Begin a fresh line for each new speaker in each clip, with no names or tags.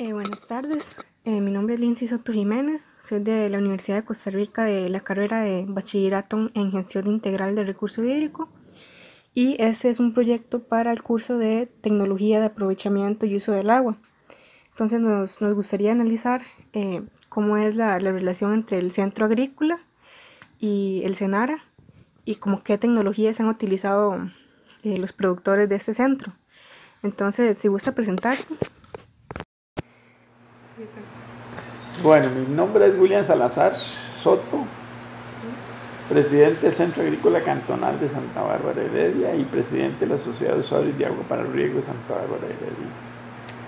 Eh, buenas tardes, eh, mi nombre es Lindsay Soto Jiménez, soy de la Universidad de Costa Rica de la carrera de Bachillerato en Gestión Integral del Recurso Hídrico y este es un proyecto para el curso de Tecnología de Aprovechamiento y Uso del Agua. Entonces nos, nos gustaría analizar eh, cómo es la, la, relación entre el centro agrícola y el CENARA y como qué tecnologías han utilizado los productores de este centro. Entonces, si gusta presentarse.
Bueno, mi nombre es William Salazar Soto, presidente del Centro Agrícola Cantonal de Santa Bárbara Heredia y presidente de la Sociedad de Usuarios de Agua para el Riego de Santa Bárbara Heredia.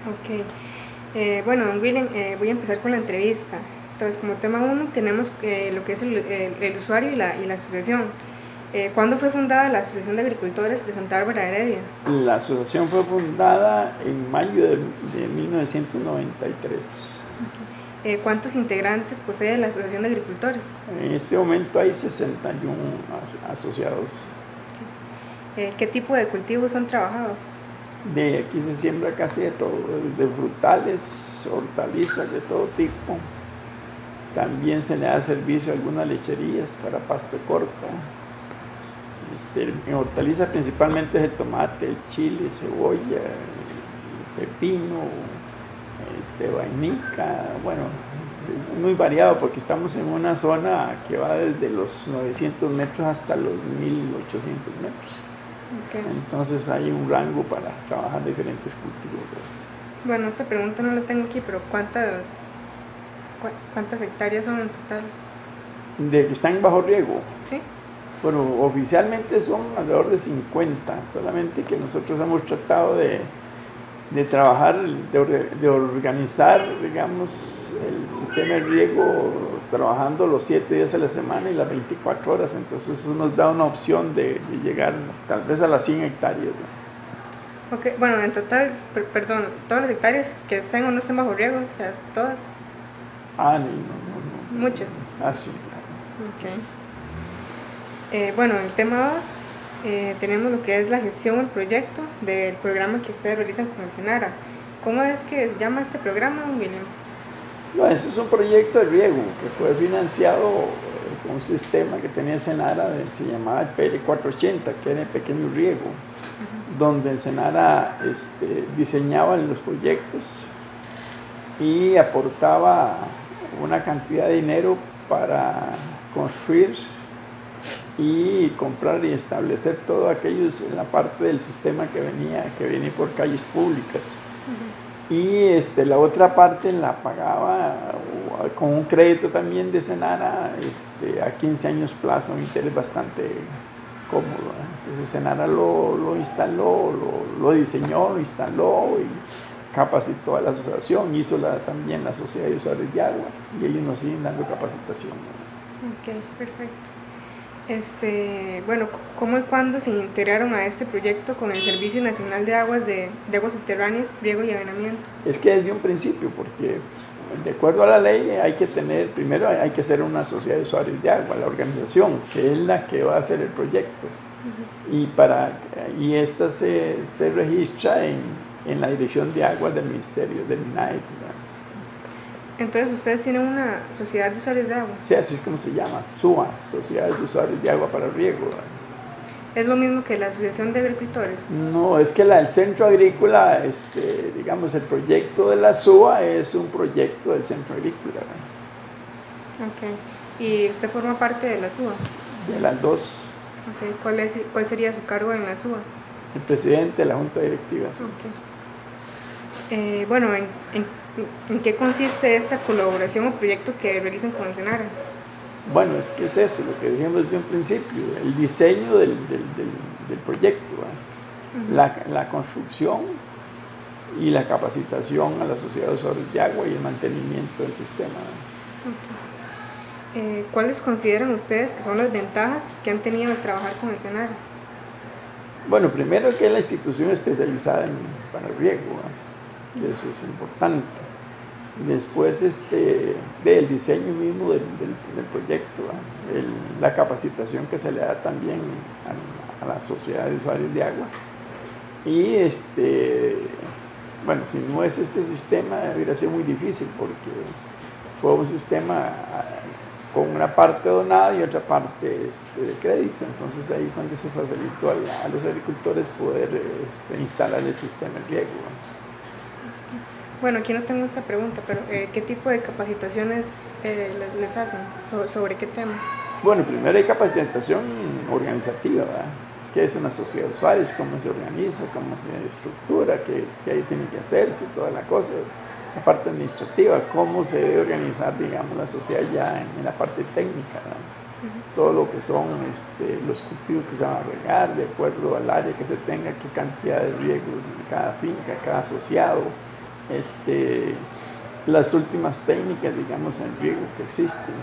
Ok, eh, bueno, William, eh, voy a empezar con la entrevista. Entonces, como tema uno, tenemos eh, lo que es el, el, el usuario y la, y la asociación. Eh, ¿Cuándo fue fundada la Asociación de Agricultores de Santa Bárbara Heredia?
La asociación fue fundada en mayo de, de 1993.
Eh, ¿Cuántos integrantes posee la Asociación de Agricultores?
En este momento hay 61 asociados.
Eh, ¿Qué tipo de cultivos son trabajados?
De aquí se siembra casi de todo, de frutales, hortalizas de todo tipo. También se le da servicio a algunas lecherías para pasto corta. Este, en hortalizas principalmente es el tomate, el chile, cebolla, el pepino, este, vainica, bueno, es muy variado porque estamos en una zona que va desde los 900 metros hasta los 1800 metros. Okay. Entonces hay un rango para trabajar diferentes cultivos.
Bueno, esta pregunta no la tengo aquí, pero ¿cuántas, cuántas hectáreas son en total?
De que están bajo riego.
Sí.
Bueno, oficialmente son alrededor de 50, solamente que nosotros hemos tratado de, de trabajar, de, de, organizar, digamos, el sistema de riego trabajando los 7 días a la semana y las 24 horas. Entonces eso nos da una opción de, de llegar tal vez a las 100 hectáreas.
¿no? Ok, bueno, en total, per, perdón, todas las hectáreas que estén o no estén bajo riego, o sea, todas.
Ah, no, no,
no. Muchas.
Ah, sí, claro.
Eh, bueno, el tema 2 eh, tenemos lo que es la gestión del proyecto del programa que ustedes realizan con el Senara. ¿Cómo es que se llama este programa, William?
No, eso es un proyecto de riego que fue financiado con un sistema que tenía Senara, se llamaba el PL480, que era el pequeño riego, uh -huh. donde Senara este, diseñaba los proyectos y aportaba una cantidad de dinero para construir y comprar y establecer todo aquello en la parte del sistema que venía, que venía por calles públicas. Uh -huh. Y este, la otra parte la pagaba con un crédito también de Senara este, a 15 años plazo, un interés bastante cómodo. Entonces Senara lo, lo instaló, lo, lo, diseñó, lo instaló y capacitó a la asociación, hizo la, también la Sociedad de Usuarios de Agua y ellos nos siguen dando capacitación.
Ok, perfecto. Este, bueno, ¿cómo y cuándo se integraron a este proyecto con el Servicio Nacional de Aguas de, de Aguas Subterráneas, Riego y Avenamiento?
Es que desde un principio, porque de acuerdo a la ley hay que tener, primero hay que ser una sociedad de usuarios de agua, la organización, que es la que va a hacer el proyecto. Uh -huh. Y, para, y esta se, se registra en, en, la Dirección de Aguas del Ministerio del MINAE.
Entonces, ¿ustedes tienen una sociedad de usuarios de agua?
Sí, así es como se llama, SUA, Sociedad de Usuarios de Agua para Riego.
¿Es lo mismo que la Asociación de Agricultores?
No, es que la, el Centro Agrícola, este, digamos, el proyecto de la SUA es un proyecto del Centro Agrícola.
Ok. ¿Y usted forma parte de la SUA?
De las dos.
Okay. ¿Cuál, es, ¿Cuál sería su cargo en la SUA?
El presidente de la Junta Directiva. Sí.
Okay. Eh, bueno, ¿en, en, en, qué consiste esta colaboración o proyecto que realizan con el Senara?
Bueno, es que es eso, lo que dijimos desde un principio, el diseño del, del, del, del proyecto, uh -huh. la, la, construcción y la capacitación a la sociedad de usuarios de agua y el mantenimiento del sistema.
Okay. Eh, ¿Cuáles consideran ustedes que son las ventajas que han tenido al trabajar con el Senara?
Bueno, primero que es la institución especializada en, para el riego. Eso es importante. Después este, del diseño mismo del, del, proyecto, el, la capacitación que se le da también a, a, la sociedad de usuarios de agua. Y este, bueno, si no es este sistema, hubiera sido muy difícil porque fue un sistema ah, con una parte donada y otra parte este, de crédito. Entonces ahí fue donde se facilitó a, los agricultores poder este, instalar el sistema de riego.
Bueno, aquí no tengo esta pregunta, pero eh, ¿qué tipo de capacitaciones eh, les, hacen? ¿Sobre, qué tema?
Bueno, primero hay capacitación organizativa, ¿verdad? qué es una sociedad de usuarios, cómo se organiza, cómo se estructura, qué, qué ahí tiene que hacerse, toda la cosa. La parte administrativa, cómo se debe organizar, digamos, la sociedad ya en, la parte técnica, todo lo que son este, los cultivos que se van a regar, de acuerdo al área que se tenga, qué cantidad de riego en cada finca, cada asociado, este, las últimas técnicas, digamos, en riego que existen.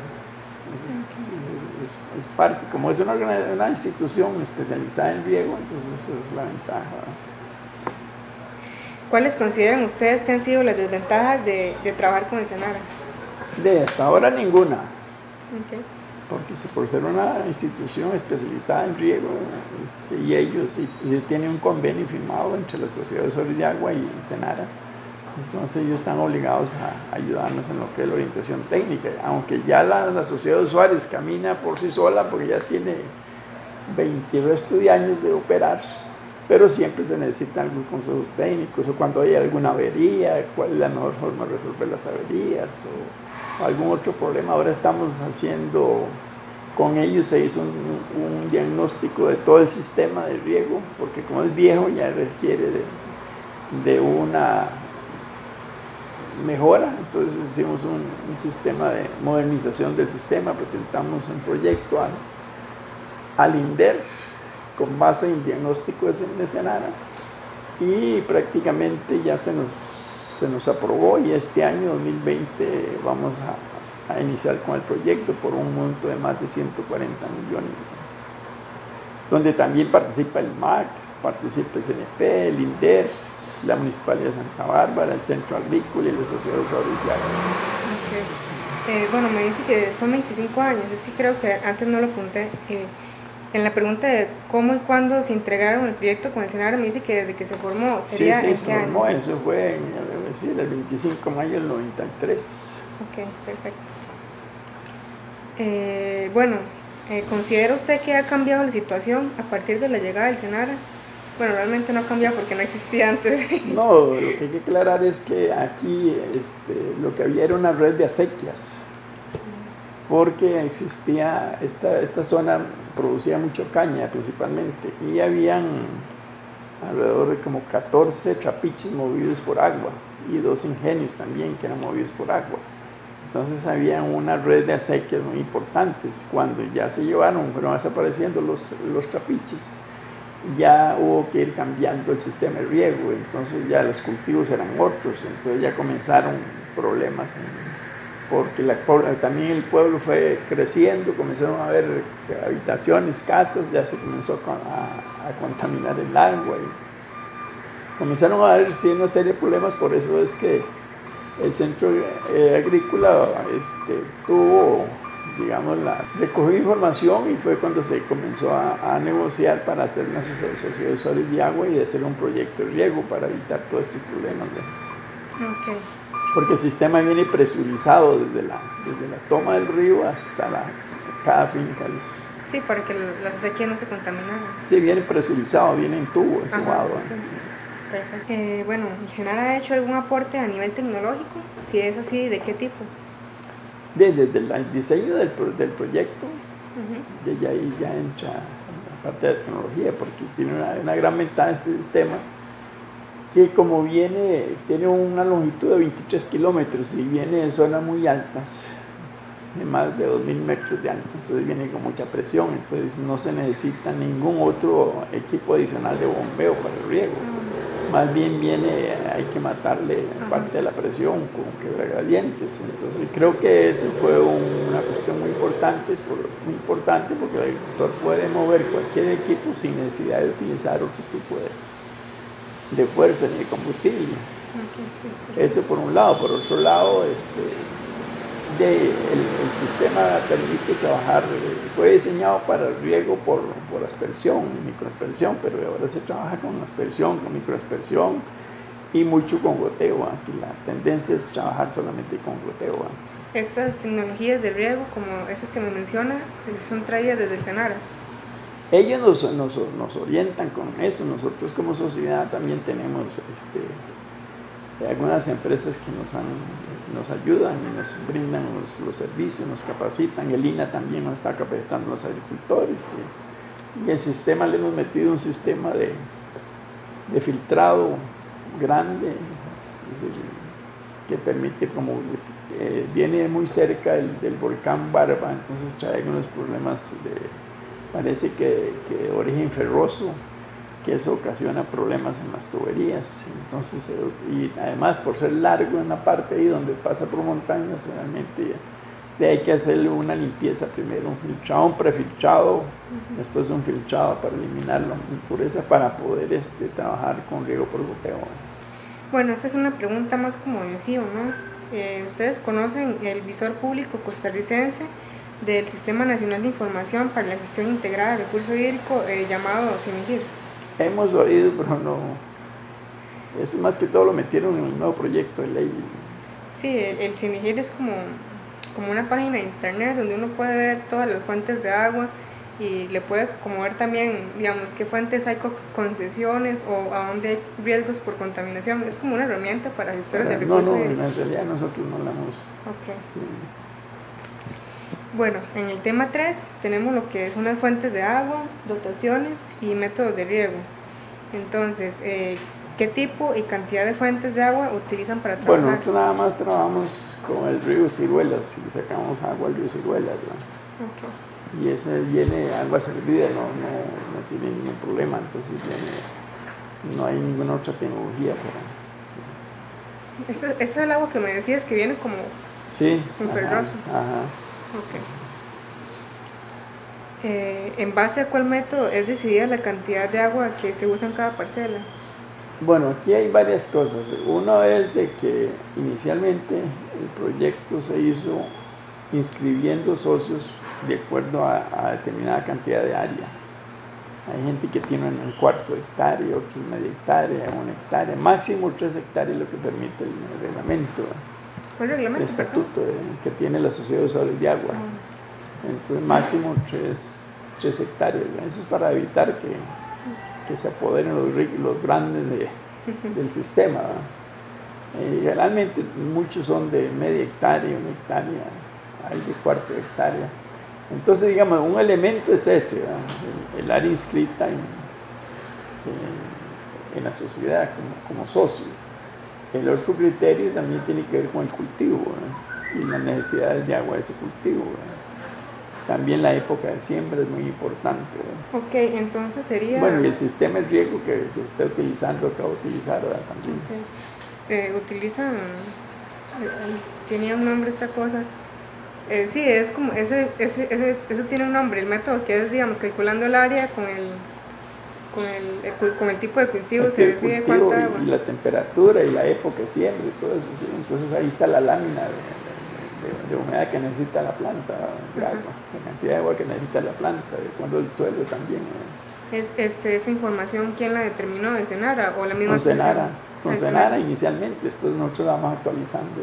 es, parte, como es una, una institución especializada en riego, entonces eso es la ventaja.
¿Cuáles consideran ustedes que han sido las desventajas de, trabajar con el Senara?
De hasta ahora ninguna. Porque por ser una institución especializada en riego este, y ellos y, tienen un convenio firmado entre la Sociedad de Sol de Agua y Senara, entonces ellos están obligados a ayudarnos en lo que es la orientación técnica, aunque ya la, la Sociedad de Usuarios camina por sí sola porque ya tiene 22 años de operar pero siempre se necesitan algunos consejos técnicos o cuando hay alguna avería, cuál es la mejor forma de resolver las averías o, algún otro problema. Ahora estamos haciendo, con ellos se hizo un, diagnóstico de todo el sistema de riego, porque como es viejo ya requiere de, una mejora, entonces hicimos un, sistema de modernización del sistema, presentamos un proyecto al, al INDER, con base en diagnóstico de Senara y prácticamente ya se nos, se nos aprobó y este año 2020 vamos a, a iniciar con el proyecto por un monto de más de 140 millones, donde también participa el MAC, participa el CNP, el INDER, la Municipalidad de Santa Bárbara, el Centro Agrícola y la Sociedad de Usuarios
eh, bueno, me dice que son 25 años, es que creo que antes no lo apunté. Eh, en la pregunta de cómo y cuándo se entregaron el proyecto con el Senado, me dice que desde que se formó,
¿sería sí, sí, se formó, eso fue en el 25 de mayo del 93.
Ok, perfecto. Eh, bueno, eh, ¿considera usted que ha cambiado la situación a partir de la llegada del Senara? Bueno, realmente no ha cambiado porque no existía antes.
No, lo que hay que aclarar es que aquí este, lo que había era una red de acequias porque existía, esta, esta zona producía mucho caña principalmente y habían alrededor de como 14 trapiches movidos por agua y dos ingenios también que eran movidos por agua. Entonces había una red de acequias muy importantes. Cuando ya se llevaron, fueron desapareciendo los, los trapiches, ya hubo que ir cambiando el sistema de riego, entonces ya los cultivos eran otros, entonces ya comenzaron problemas porque también el pueblo fue creciendo, comenzaron a haber habitaciones, casas, ya se comenzó a, contaminar el agua y comenzaron a haber sí, una serie de problemas, por eso es que el centro eh, agrícola este, tuvo, digamos, la, recogió información y fue cuando se comenzó a, negociar para hacer una sociedad de usuarios de agua y de hacer un proyecto de riego para evitar todos estos problemas.
Okay
porque el sistema viene presurizado desde la, desde la toma del río hasta la, cada finca.
Sí, para que las acequias no se contaminaran.
Sí, viene presurizado, viene en tubo, entubado.
Eh, bueno, ¿el ha hecho algún aporte a nivel tecnológico? Si es así, ¿de qué tipo?
Desde, el diseño del, del proyecto, desde ahí ya entra la parte de tecnología, porque tiene una, una gran ventaja este sistema que como viene, tiene una longitud de 23 kilómetros y viene de zonas muy altas, de más de 2.000 metros de alto, entonces viene con mucha presión, entonces no se necesita ningún otro equipo adicional de bombeo para el riego. Más bien viene, hay que matarle parte de la presión con quebradientes. Entonces creo que eso fue una cuestión muy importante, muy importante porque el agricultor puede mover cualquier equipo sin necesidad de utilizar otro tipo de, de fuerza ni de combustible. Eso por un lado. Por otro lado, este, de, el, sistema permite trabajar, fue diseñado para el riego por, por aspersión, microaspersión, pero ahora se trabaja con aspersión, con microaspersión y mucho con goteo. Aquí la tendencia es trabajar solamente con goteo.
Estas tecnologías de riego, como esas que me menciona, son traídas desde el Senara.
Ellos nos, nos, nos, orientan con eso. Nosotros como sociedad también tenemos este, algunas empresas que nos, han, nos ayudan y nos brindan los, servicios, nos capacitan. El INA también nos está capacitando a los agricultores. Y, el sistema le hemos metido un sistema de, de filtrado grande, que permite como eh, viene muy cerca del volcán Barba, entonces trae unos problemas de, parece que, de origen ferroso, que eso ocasiona problemas en las tuberías. Entonces, eh, y además por ser largo en la parte ahí donde pasa por montañas, realmente hay que hacerle una limpieza primero, un filtrado, un prefiltrado, después un filtrado para eliminar la impureza para poder este, trabajar con riego por goteo.
Bueno, esta es una pregunta más como sí o no. Eh, ¿Ustedes conocen el visor público costarricense del Sistema Nacional de Información para la Gestión Integrada de Recurso Hídrico eh, llamado CINIGIR?
Hemos oído, pero no. Eso más que todo lo metieron en el nuevo proyecto de ley.
Sí, el, el CINIGIR es como como una página de internet donde uno puede ver todas las fuentes de agua y le puede como ver también, digamos, qué fuentes hay concesiones o a dónde hay riesgos por contaminación. Es como una herramienta para gestores de recursos.
No, no, en realidad nosotros no la hemos.
Ok. Bueno, en el tema 3 tenemos lo que es unas fuentes de agua, dotaciones y métodos de riego. Entonces, eh, ¿Qué tipo y cantidad de fuentes de agua utilizan para trabajar?
Bueno, nosotros nada más trabajamos con el río Ciruelas y sacamos agua al río Ciruelas. Okay. Y ese viene agua servida, no, no, no, tiene ningún problema, entonces viene, no hay ninguna otra tecnología para...
Sí. ¿Ese, ¿Ese, es el agua que me decías que viene como
sí,
Ajá,
ajá.
Okay. Eh, ¿En base a cuál método es decidida la cantidad de agua que se usa en cada parcela?
Bueno, aquí hay varias cosas. Uno es de que inicialmente el proyecto se hizo inscribiendo socios de acuerdo a, determinada cantidad de área. Hay gente que tiene un cuarto de hectárea, otros media hectárea, una hectárea, máximo tres hectáreas lo que permite el, reglamento.
¿Cuál reglamento?
El estatuto que tiene la Sociedad de Usuarios de Agua. Ah. Entonces, máximo tres, hectáreas. Eso es para evitar que que se apoderen los, los grandes del sistema. Eh, generalmente muchos son de media hectárea, una hectárea, hay de cuarto de hectárea. Entonces, digamos, un elemento es ese, el, área inscrita en, en, la sociedad como, como, socio. El otro criterio también tiene que ver con el cultivo y las necesidades de agua de ese cultivo. También la época de siembra es muy importante.
Ok, entonces sería...
Bueno, y el sistema de riego que, que está utilizando, que va a utilizar ¿verdad? también.
Eh, utilizan... tenía un nombre esta cosa. Eh, sí, es como, ese, ese, ese, eso tiene un nombre, el método que es, digamos, calculando el área con el, con el, con el tipo de cultivo, se decide cuánta
agua. Y la temperatura y la época de siembra y todo eso, ¿sí? entonces ahí está la lámina de, de, humedad que necesita la planta, la cantidad de agua que necesita la planta, de cuando el suelo también.
¿Es, este, ¿Esa información quién la determinó? ¿De Senara o la misma
Con Senara, con Senara inicialmente, después nosotros vamos actualizando.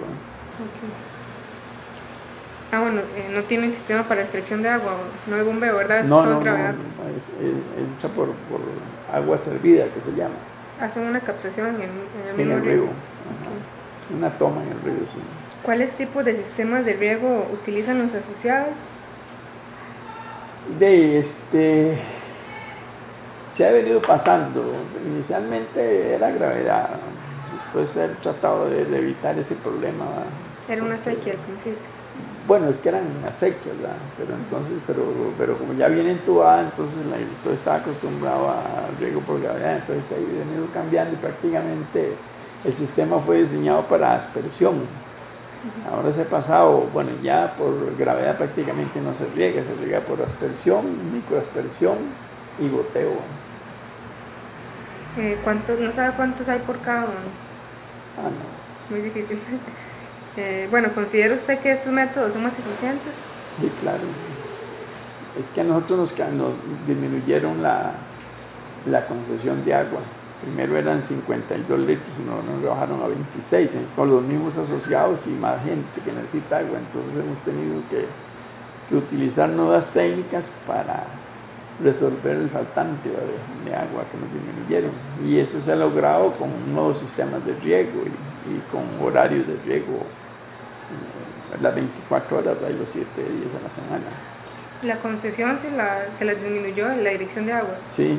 Ah, bueno, eh, no tiene sistema para extracción de agua, no hay bombeo, ¿verdad?
Es no, no, no, es, hecha por, por, agua servida que se llama.
Hacen una captación en, el,
en el río. Una toma en el río, sí.
¿Cuáles tipos de sistemas de riego utilizan los asociados?
De este se ha venido pasando. Inicialmente era gravedad, después se ha tratado de, evitar ese problema.
Era una sequía al principio.
Bueno, es que eran sequía, ¿verdad? Pero entonces, pero, pero como ya viene entubada, entonces el agricultor estaba acostumbrado a riego por gravedad, entonces se ha venido cambiando y prácticamente el sistema fue diseñado para aspersión Ahora se ha pasado, bueno, ya por gravedad prácticamente no se riega, se riega por aspersión, microaspersión y goteo.
Eh, ¿No sabe cuántos hay por cada uno?
Ah, no.
Muy difícil. Eh, bueno, ¿considera usted que estos métodos son más eficientes?
Sí, claro. Es que a nosotros nos, disminuyeron la, la concesión de agua Primero eran 52 litros no nos bajaron a 26, ¿eh? con los mismos asociados y más gente que necesita agua. Entonces hemos tenido que, utilizar nuevas técnicas para resolver el faltante de, agua que nos disminuyeron. Y eso se ha logrado con nuevos sistemas de riego y, con horarios de riego las 24 horas y los 7 días a la semana.
¿La concesión se la, se la disminuyó en la dirección de aguas?
Sí.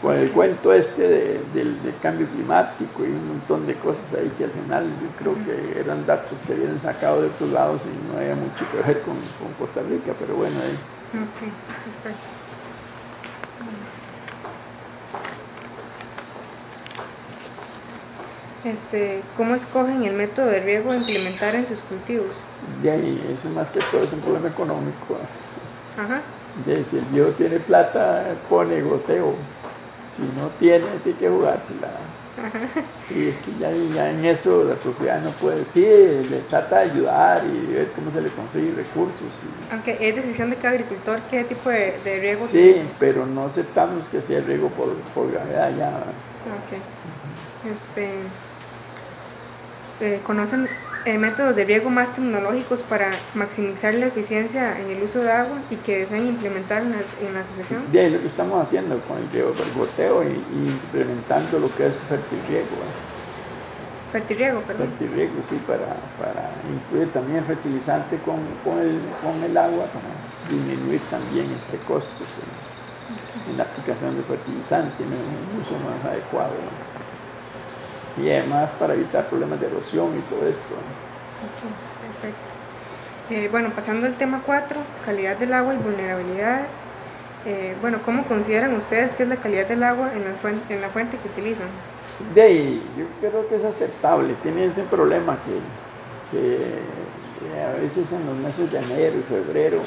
Con el cuento este del, cambio climático y un montón de cosas ahí que al final yo creo que eran datos que habían sacado de otros lados y no había mucho que ver con, con Costa Rica, pero bueno, ahí. Ok, perfecto.
Este, ¿Cómo escogen el método de riego a implementar en sus cultivos?
Ya, eso más que todo es un problema económico. Ajá. Ya, si el viejo tiene plata, pone goteo. Si no tiene, tiene que jugársela. Y es que ya, en eso la sociedad no puede decir, le trata de ayudar y ver cómo se le consigue recursos.
Aunque es decisión de cada agricultor qué tipo de, riego
Sí, pero no aceptamos que sea riego por, por gravedad ya.
Ok. Este, eh, ¿Conocen eh, métodos de riego más tecnológicos para maximizar la eficiencia en el uso de agua y que deseen implementar en la, asociación?
Bien, lo que estamos haciendo con el riego del goteo y, implementando lo que es fertirriego.
¿eh? Fertirriego, perdón.
Fertirriego, sí, para, para incluir también fertilizante con, con, el, con el agua, para disminuir también este costo en la aplicación de fertilizante, en un uso más adecuado y además para evitar problemas de erosión y todo esto.
perfecto. Eh, bueno, pasando al tema 4, calidad del agua y vulnerabilidades. Eh, bueno, ¿cómo consideran ustedes que es la calidad del agua en la fuente, en la fuente que utilizan?
De ahí, yo creo que es aceptable. Tiene ese problema que, que a veces en los meses de enero y febrero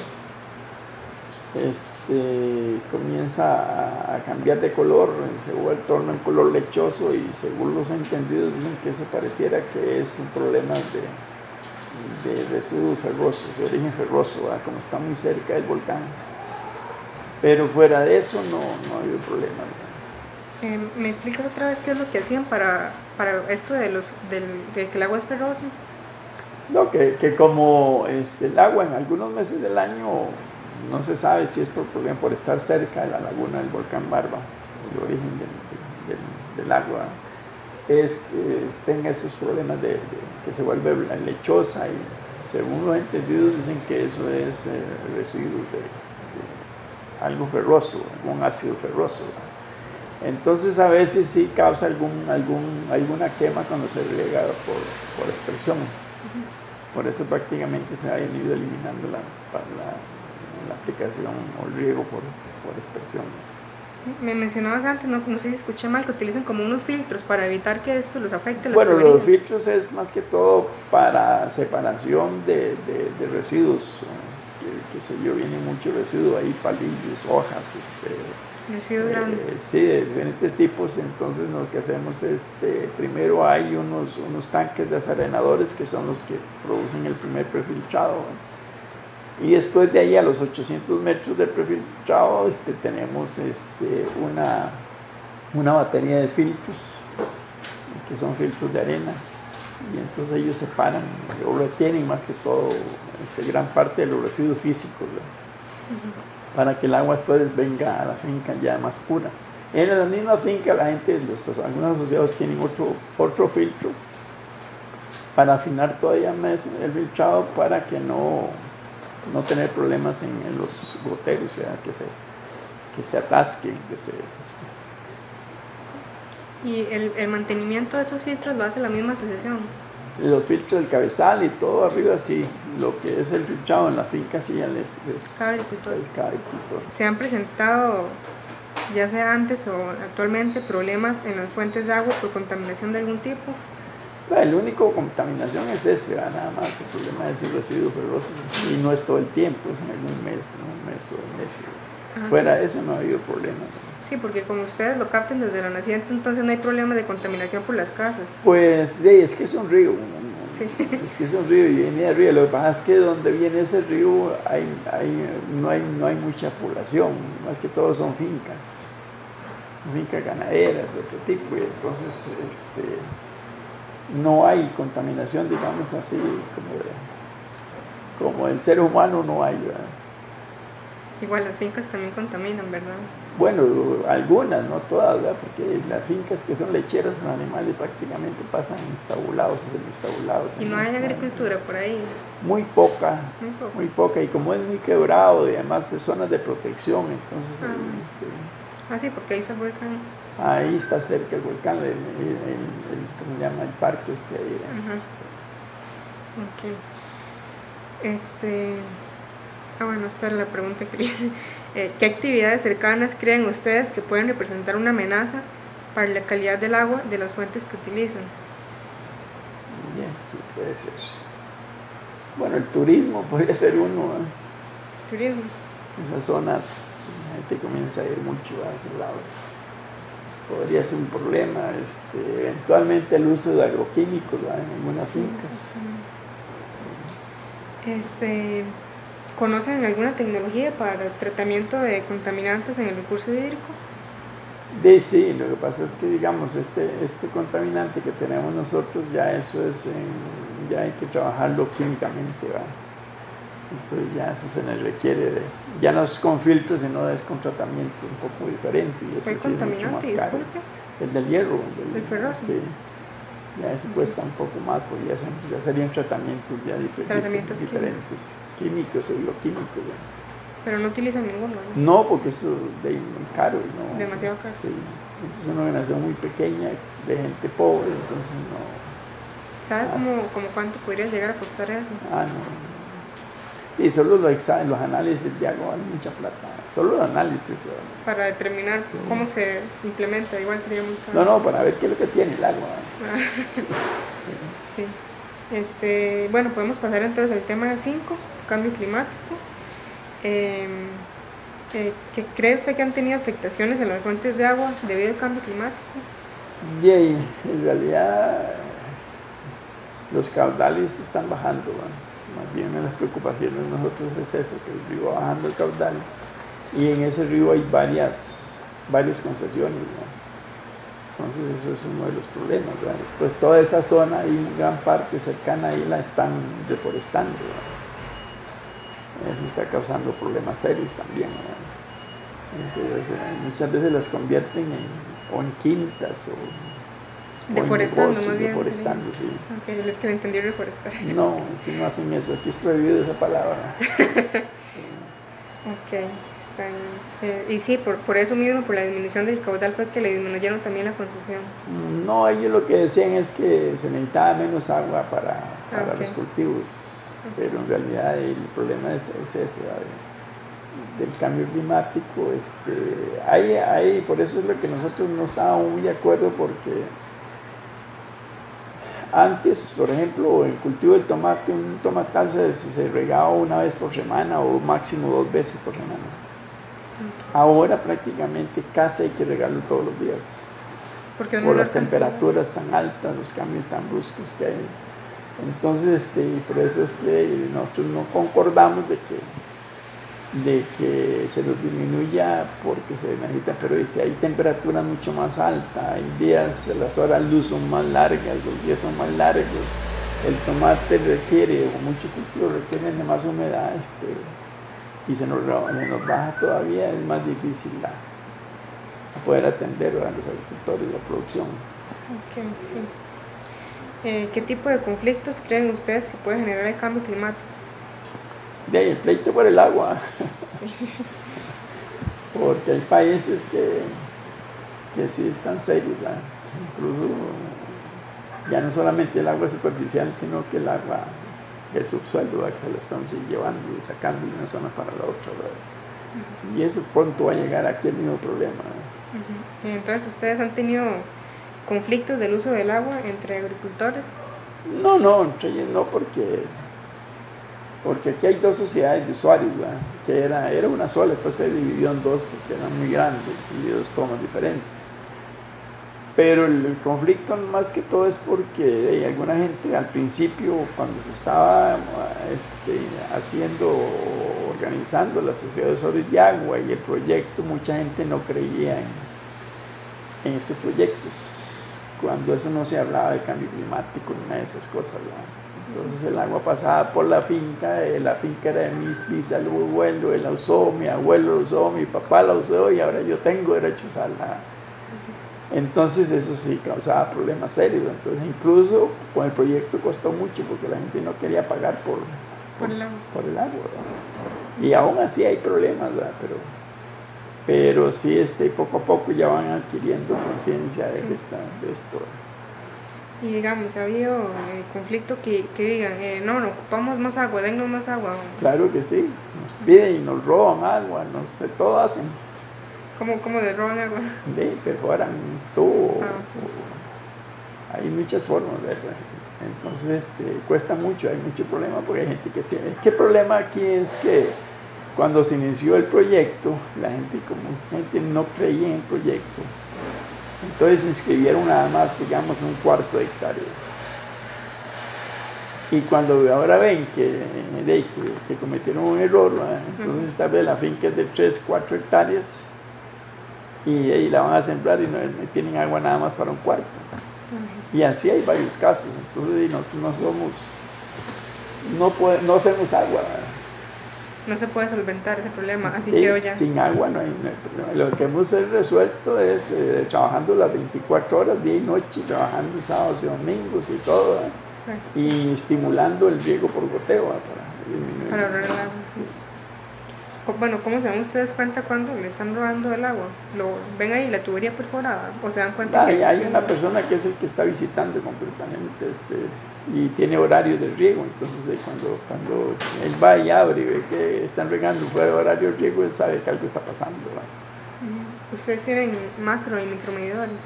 este, comienza a, cambiar de color, se vuelve torno en color lechoso y según los entendidos dicen que eso pareciera que es un problema de, de residuos ferrosos, de origen ferroso, como está muy cerca del volcán. Pero fuera de eso no, no ha habido problema.
Eh, ¿Me explicas otra vez qué es lo que hacían para, para esto de, los, del, de que el agua es ferroso?
No, que, que como este, el agua en algunos meses del año no se sabe si es por, por estar cerca de la laguna del volcán Barba, el origen del, agua, es, tenga esos problemas de, que se vuelve lechosa y según los entendidos dicen que eso es eh, residuo de, algo ferroso, algún ácido ferroso. Entonces a veces sí causa algún, algún, alguna quema cuando se riega por, por expresión. Por eso prácticamente se ha ido eliminando la, la la aplicación o el riego por, por expresión.
Me mencionabas antes, no, no sé si escuché mal, que utilizan como unos filtros para evitar que esto los afecte.
bueno, los filtros es más que todo para separación de, de, residuos, que, se yo, viene mucho residuo ahí, palillos, hojas, este,
Residuos grandes.
Eh, sí, de diferentes tipos. Entonces lo que hacemos es, este, primero hay unos, unos tanques desarenadores que son los que producen el primer prefiltrado. Y después de ahí a los 800 metros del prefiltrado este, tenemos este, una, una batería de filtros, que son filtros de arena, y entonces ellos separan o retienen más que todo este, gran parte de los residuos físicos, para que el agua después venga a la finca ya más pura. En la misma finca la gente, los, algunos asociados tienen otro, otro filtro para afinar todavía más el filtrado para que no no tener problemas en, los goteros, o sea, que se, que se atasquen, que se...
¿Y el, el, mantenimiento de esos filtros lo hace la misma asociación?
Los filtros del cabezal y todo arriba, sí. Lo que es el filtrado en la finca, sí, ya les,
cada, agricultor. ¿Se han presentado, ya sea antes o actualmente, problemas en las fuentes de agua por contaminación de algún tipo?
El único contaminación es ese, nada más. El problema es el residuo ferroso. Y no es todo el tiempo, es en algún mes, un mes o un mes. Ah, Fuera de eso no ha habido problema.
Sí, porque como ustedes lo capten desde la naciente, entonces no hay problema de contaminación por las casas.
Pues sí, es que es un río. Sí. Es que es un río y viene de río. Lo que pasa es que donde viene ese río hay, hay, no, hay, no hay mucha población, más que todo son fincas. fincas ganaderas, otro tipo, y entonces este, no hay contaminación, digamos así, como, como el ser humano no hay.
Igual las fincas también contaminan, ¿verdad?
Bueno, algunas, no todas, ¿verdad? porque las fincas que son lecheras son animales prácticamente pasan estabulados o semistabulados.
¿Y no hay agricultura por ahí?
Muy poca, muy poca, y como es muy quebrado y además es zonas de protección, entonces...
Ah, eh, ah sí, porque ahí el volcán.
Ahí está cerca el volcán, el, ¿cómo se llama? El parque este ahí.
Ok. Este... Ah, bueno, esta es la pregunta que le hice. Eh, ¿Qué actividades cercanas creen ustedes que pueden representar una amenaza para la calidad del agua de las fuentes que utilizan?
Bien, ¿qué puede ser? Bueno, el turismo podría ser uno. ¿eh?
Turismo.
Esas zonas, la gente comienza a ir mucho a esos lados. Podría ser un problema. Este, eventualmente el uso de agroquímicos en algunas fincas.
Este, ¿Conocen alguna tecnología para el tratamiento de contaminantes en el recurso hídrico?
De, sí, lo que pasa es que digamos este, este contaminante que tenemos nosotros ya eso es, ya hay que trabajarlo químicamente, ¿va? Entonces ya eso se nos requiere, de, ya no es con filtros sino es con tratamiento un poco diferente y eso
sí es mucho más caro.
El del hierro,
el del, ferroso.
Sí, ya eso cuesta un poco más, porque ya, serían tratamientos ya diferentes químicos o bioquímicos.
Pero no utilizan ninguno.
¿no? no porque eso es muy caro. ¿no?
Demasiado caro.
Sí, es una organización muy pequeña, de gente pobre, entonces no.
¿Sabes cómo, cómo, cuánto podría llegar a costar eso?
Ah, no. Y solo los, exámenes, los análisis de agua valen mucha plata. Solo los análisis.
Para determinar cómo se implementa, igual sería muy
caro. No, no, para ver qué es lo que tiene el agua.
sí. Este, bueno, podemos pasar entonces al tema 5, cambio climático. Eh, ¿qué ¿Cree usted que han tenido afectaciones en las fuentes de agua debido al cambio climático?
Bien, en realidad los caudales están bajando. Más bien una de las preocupaciones de nosotros es eso, que el río va bajando el caudal y en ese río hay varias, varias concesiones. Entonces eso es uno de los problemas. Después toda esa zona y gran parte cercana ahí la están deforestando. Eso está causando problemas serios también. Entonces, eh, muchas veces las convierten en, o en quintas o,
deforestando, más bien,
deforestando, sí.
Ok, les que entendí reforestar.
No, aquí no hacen eso, aquí es prohibido esa palabra.
ok. Eh, y sí, por, por eso mismo, por la disminución del caudal, fue que le disminuyeron también la concesión.
No, ellos lo que decían es que se necesitaba menos agua para, para los cultivos, pero en realidad el problema es, ese, del cambio climático. Este, hay, hay, por eso es lo que nosotros no estábamos muy de acuerdo, porque antes, por ejemplo, el cultivo del tomate, un tomatal se, se regaba una vez por semana o máximo dos veces por semana. Ahora prácticamente casi hay que regarlo todos los días. Por las temperaturas tan altas, los cambios tan bruscos que hay. Entonces, este, por eso es que nosotros no concordamos de que, de que se nos disminuya porque se necesita, pero dice, hay temperaturas mucho más altas, hay días, las horas luz son más largas, los días son más largos, el tomate requiere, o mucho cultivo requiere de más humedad, este, y se nos, nos baja todavía, es más difícil poder atender a los agricultores la producción.
Eh, ¿Qué tipo de conflictos creen ustedes que puede generar el cambio climático?
De ahí, el pleito por el agua. Porque hay países que, que sí están serios, incluso ya no solamente el agua superficial, sino que el agua el subsuelo que se lo están llevando y sacando de una zona para la otra. Y eso pronto va a llegar aquí el mismo problema.
Entonces, ¿ustedes han tenido conflictos del uso del agua entre agricultores?
No, no, no porque porque aquí hay dos sociedades de usuarios, que era, era una sola, después se dividió en dos porque eran muy grandes y dos tomas diferentes. Pero el, conflicto más que todo es porque hay alguna gente al principio, cuando se estaba este, haciendo, organizando la sociedad de usuarios de agua y el proyecto, mucha gente no creía en estos proyectos, cuando eso no se hablaba de cambio climático ni nada de esas cosas. Entonces el agua pasaba por la finca, eh, la finca era de mis bisabuelos, él la usó, mi abuelo la usó, mi papá la usó y ahora yo tengo derecho a usarla. Entonces eso sí causaba problemas serios. Entonces incluso con el proyecto costó mucho porque la gente no quería pagar por,
por, el agua.
Por el agua y aún así hay problemas, ¿verdad? Pero, pero sí, este, poco a poco ya van adquiriendo conciencia de, de esto.
Y digamos, ha habido eh, conflicto que, que digan, eh, no, no ocupamos más agua, dennos más agua.
Claro que sí, nos piden y nos roban agua, no sé, todo hacen.
¿Cómo, cómo roban agua?
De perforan tubo. Ah, hay muchas formas, ¿verdad? Entonces este, cuesta mucho, hay mucho problema porque hay gente que se... ¿Qué problema aquí es que cuando se inició el proyecto, la gente, como gente no creía en el proyecto, entonces inscribieron nada más, digamos, un cuarto de hectárea. Y cuando ahora ven que, que, cometieron un error, entonces tal vez la finca es de 3, 4 hectáreas y ahí la van a sembrar y no tienen agua nada más para un cuarto. Y así hay varios casos. Entonces nosotros no somos, no, puede, no hacemos agua.
No se puede solventar ese problema, así que ya.
Sin agua no hay, problema. Lo que hemos resuelto es eh, trabajando las 24 horas, día y noche, trabajando sábados y domingos y todo, y estimulando el riego por goteo para
disminuir. Para ahorrar el agua, sí bueno, ¿cómo se dan ustedes cuenta cuando le están robando el agua? ¿Lo ven ahí la tubería perforada? ¿O se dan cuenta?
que hay una persona que es el que está visitando completamente este, y tiene horario de riego, entonces eh, cuando, cuando él va y abre y ve que están regando fuera de horario de riego, él sabe que algo está pasando.
¿Ustedes tienen macro y micromedidores?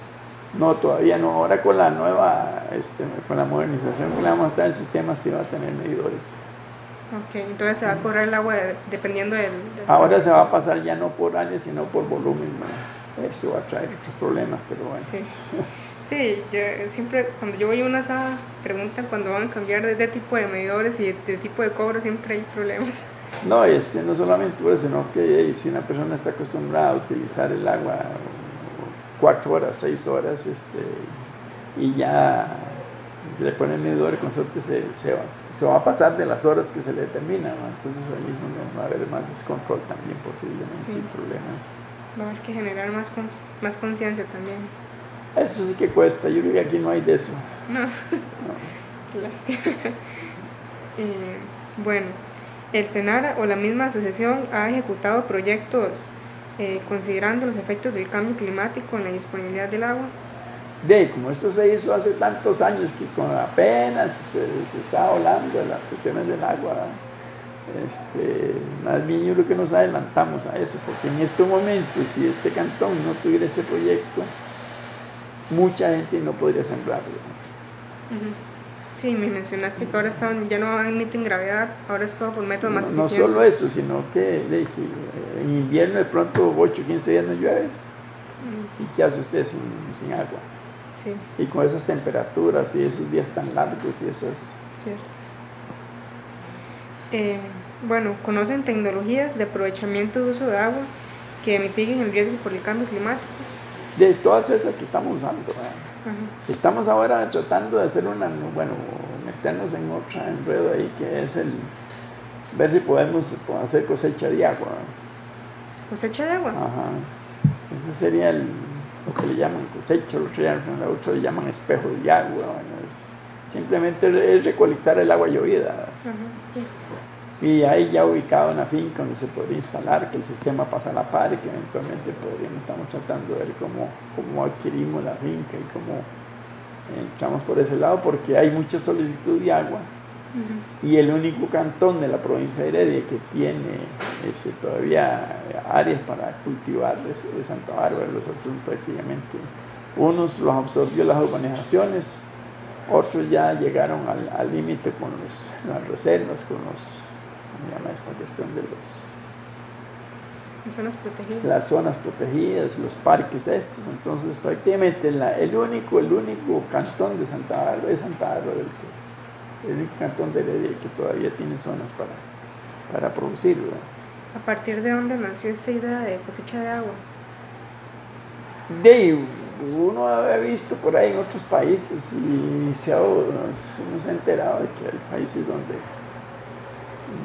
No, todavía no. Ahora con la nueva, este, con la modernización que le vamos a estar, el sistema sí va a tener medidores.
Ok, entonces se va a cobrar el agua dependiendo del...
Ahora se va a pasar ya no por área, sino por volumen. Eso va a traer otros problemas, pero bueno.
Sí, sí yo siempre, cuando yo voy a una sala, preguntan cuando van a cambiar de, tipo de medidores y de, tipo de cobro, siempre hay problemas.
No, es, no solamente eso, sino que si una persona está acostumbrada a utilizar el agua cuatro horas, seis horas, este, y ya le ponen medidor con suerte se, se, va, se, va, a pasar de las horas que se le determina, entonces ahí es donde va a haber más descontrol también posiblemente sí. problemas.
Va a haber que generar más, más conciencia también.
Eso sí que cuesta, yo creo que aquí no hay de eso.
No. no. eh, bueno, el Senara o la misma asociación ha ejecutado proyectos eh, considerando los efectos del cambio climático en la disponibilidad del agua
de como esto se hizo hace tantos años que con apenas se, se está hablando de las cuestiones del agua, este, más bien yo creo que nos adelantamos a eso, porque en este momento, si este cantón no tuviera este proyecto, mucha gente no podría sembrarlo.
Sí, me mencionaste que ahora están, ya no emiten gravedad, ahora es todo por método más
No solo eso, sino que, en invierno de pronto 8 o 15 días no llueve. ¿Y qué hace usted sin, sin agua? Y con esas temperaturas y esos días tan largos y esas...
Cierto. Eh, bueno, ¿conocen tecnologías de aprovechamiento de uso de agua que mitiguen el riesgo por el cambio climático?
De todas esas que estamos usando. Estamos ahora tratando de hacer una, bueno, meternos en otra enredo ahí que es el ver si podemos hacer cosecha de agua.
¿Cosecha de agua?
Ajá. Ese sería el, lo que le llaman cosecha, otros le llaman espejo de agua. simplemente es recolectar el agua llovida. Y ahí ya ubicado en la finca donde se podría instalar, que el sistema pasa a la par y que eventualmente podríamos, estamos tratando de ver cómo, cómo adquirimos la finca y cómo entramos por ese lado, porque hay mucha solicitud de agua y el único cantón de la provincia de Heredia que tiene este, todavía áreas para cultivar es, Santa Bárbara, los otros prácticamente. Unos los absorbió las urbanizaciones, otros ya llegaron al límite con las reservas, con los, ¿cómo llama esta cuestión de los...
Las zonas protegidas.
Las zonas protegidas, los parques estos. Entonces, prácticamente el único, el único cantón de Santa Bárbara es Santa Bárbara del es el cantón de Heredia que todavía tiene zonas para, para producir.
¿A partir de dónde nació esta idea de cosecha de agua?
De uno ha visto por ahí en otros países y se ha, nos ha enterado de que hay países donde,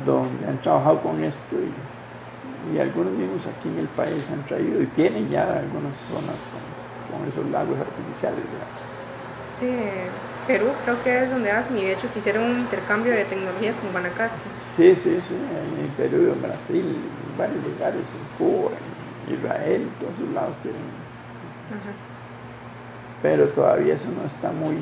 donde han trabajado con esto y, y algunos mismos aquí en el país han traído y tienen ya algunas zonas con, con esos lagos artificiales.
Sí, Perú creo que es donde hacen y de hecho quisieron un intercambio de tecnología con Guanacaste.
Sí, sí, sí, en Perú, en Brasil, en varios lugares, en Cuba, en Israel, todos esos lados tienen. Pero todavía eso no está muy...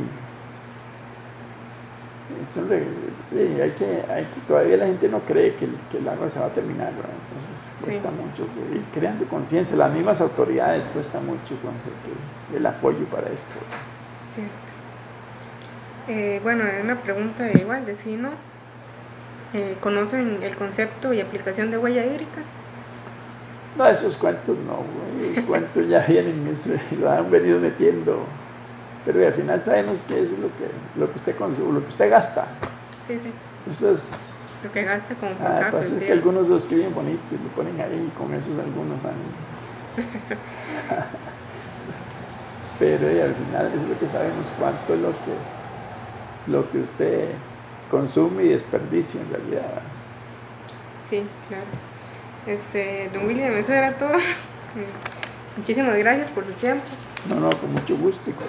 hay que, hay que, todavía la gente no cree que, que el agua se va a terminar, entonces cuesta mucho ir creando conciencia, las mismas autoridades cuesta mucho conseguir el apoyo para esto.
Cierto. Eh, bueno, una pregunta igual de si no. Eh, ¿Conocen el concepto y aplicación de huella hídrica?
No, esos cuentos no, Esos cuentos ya vienen, lo han venido metiendo. Pero al final sabemos que es lo que, lo que usted consume, lo que usted gasta.
Sí, sí.
Eso es.
Lo que gasta como
ah, pasa es que algunos lo escriben bonito y lo ponen ahí, y con esos algunos han. Pero al final es lo que sabemos cuánto es lo que lo que usted consume y desperdicia en realidad.
Sí, claro. Este, don William, eso era todo. Muchísimas gracias por su tiempo.
No, no, con mucho gusto.